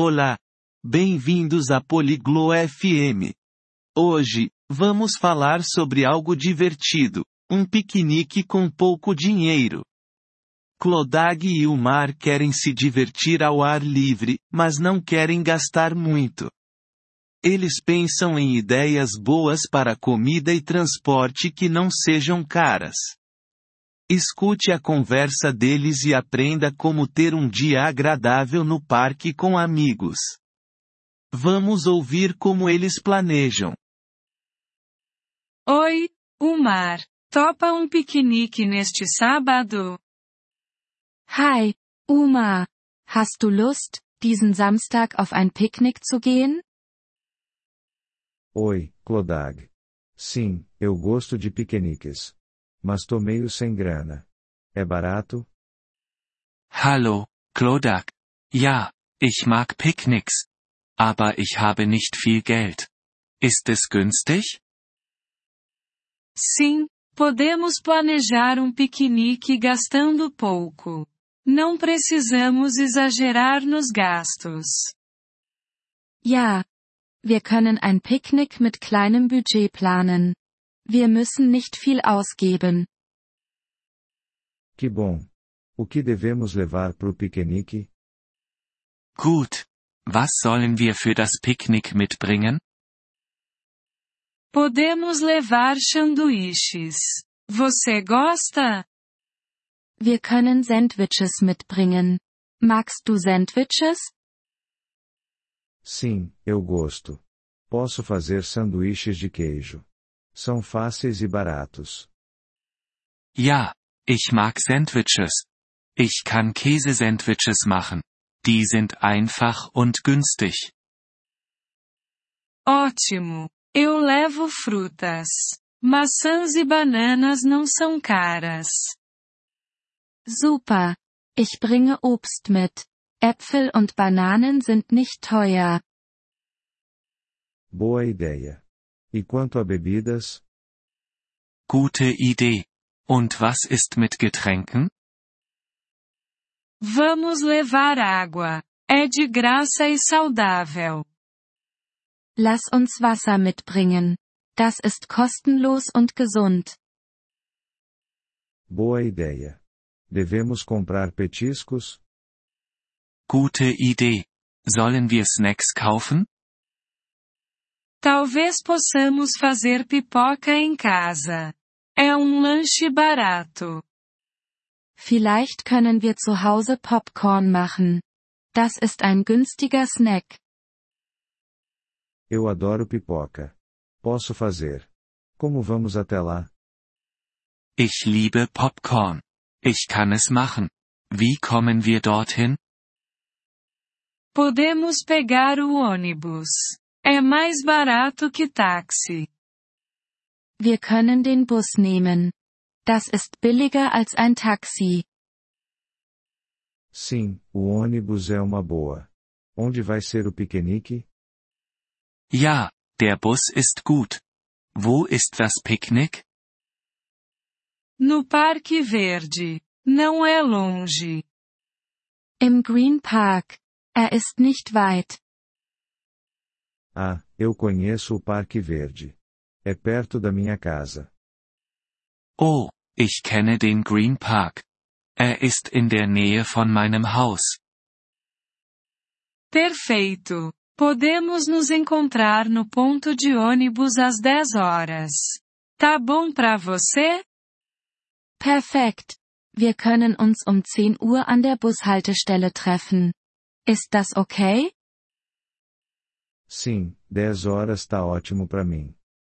Olá! Bem-vindos a Poliglo FM. Hoje, vamos falar sobre algo divertido, um piquenique com pouco dinheiro. Clodag e o Mar querem se divertir ao ar livre, mas não querem gastar muito. Eles pensam em ideias boas para comida e transporte que não sejam caras. Escute a conversa deles e aprenda como ter um dia agradável no parque com amigos. Vamos ouvir como eles planejam. Oi, Umar. Topa um piquenique neste sábado? Hi, Uma. Hast du Lust, diesen Samstag auf ein Picknick zu gehen? Oi, Clodag. Sim, eu gosto de piqueniques. Mas tô meio sem grana. É barato? Hallo, Clodag. Ja, ich mag Picknicks. Aber ich habe nicht viel Geld. Ist es günstig? Sim, podemos planejar um piquenique gastando pouco. Não precisamos exagerar nos gastos. Ja. Wir können ein Picknick mit kleinem Budget planen. Wir müssen nicht viel ausgeben. Que bom. O que devemos levar pro piquenique? Gut. Was sollen wir für das Picknick mitbringen? Podemos levar sanduíches. Você gosta? Wir können Sandwiches mitbringen. Magst du Sandwiches? Sim, eu gosto. Posso fazer sanduíches de queijo. São fáceis e baratos. Ja, ich mag Sandwiches. Ich kann Käsesandwiches machen. Die sind einfach und günstig. Ótimo! Eu levo frutas. Maçãs e bananas não são caras. Super. Ich bringe Obst mit. Äpfel und Bananen sind nicht teuer. Boa ideia. E quanto a bebidas? Gute Idee. Und was ist mit Getränken? Vamos levar água. É de graça e saudável. Lass uns Wasser mitbringen. Das ist kostenlos und gesund. Boa ideia. Devemos comprar petiscos? Gute Idee. Sollen wir Snacks kaufen? Talvez possamos fazer pipoca em casa. É um lanche barato. Vielleicht können wir zu Hause Popcorn machen. Das ist ein günstiger Snack. Eu adoro pipoca. Posso fazer. Como vamos até lá? Ich liebe Popcorn. Ich kann es machen. Wie kommen wir dorthin? Podemos pegar o ônibus. É mais barato que táxi. Wir können den Bus nehmen. Das ist billiger als ein Taxi. Sim, o ônibus é uma boa. Onde vai ser o piquenique? Ja, der Bus ist gut. Wo ist das Picknick? No Parque Verde. Não é longe. Im Green Park. Er ist nicht weit. Ah, eu conheço o Parque Verde. É perto da minha casa. Oh, ich kenne den Green Park. Er ist in der Nähe von meinem Haus. Perfeito. Podemos nos encontrar no ponto de ônibus às 10 horas. Tá bom pra você? Perfekt. Wir können uns um 10 Uhr an der Bushaltestelle treffen. Ist das okay? Sim, 10 horas tá ótimo para mim.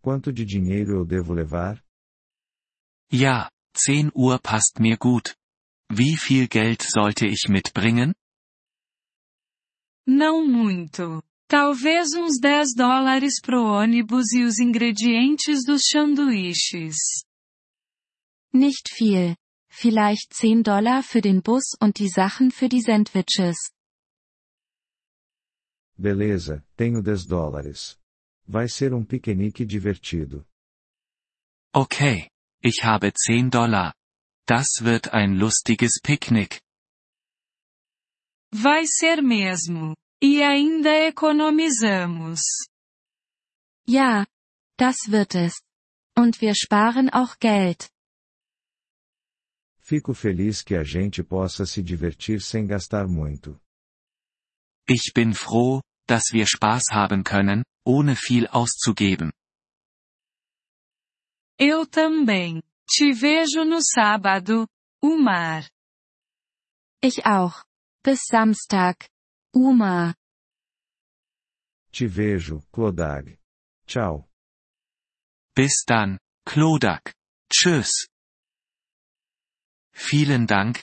Quanto de dinheiro eu devo levar? Ja, 10 Uhr passt mir gut. Wie viel Geld sollte ich mitbringen? Não muito. Talvez uns 10 dólares pro ônibus e os ingredientes dos sanduíches. Nicht viel. Vielleicht 10 Dollar für den Bus und die Sachen für die Sandwiches. Beleza, tenho 10 dólares. Vai ser um piquenique divertido. Okay. Ich habe 10 Dollar. Das wird ein lustiges Picknick. Vai ser mesmo. E ainda economizamos. Ja, das wird es. Und wir sparen auch Geld. Fico feliz que a gente possa se divertir sem gastar muito. Ich bin froh, dass wir Spaß haben können, ohne viel auszugeben. Eu também. Te vejo no sábado, Umar. Ich auch. Bis Samstag. Uma. Te vejo, Clodag. Tchau. Bis dann, Klodak. Tschüss. Vielen Dank,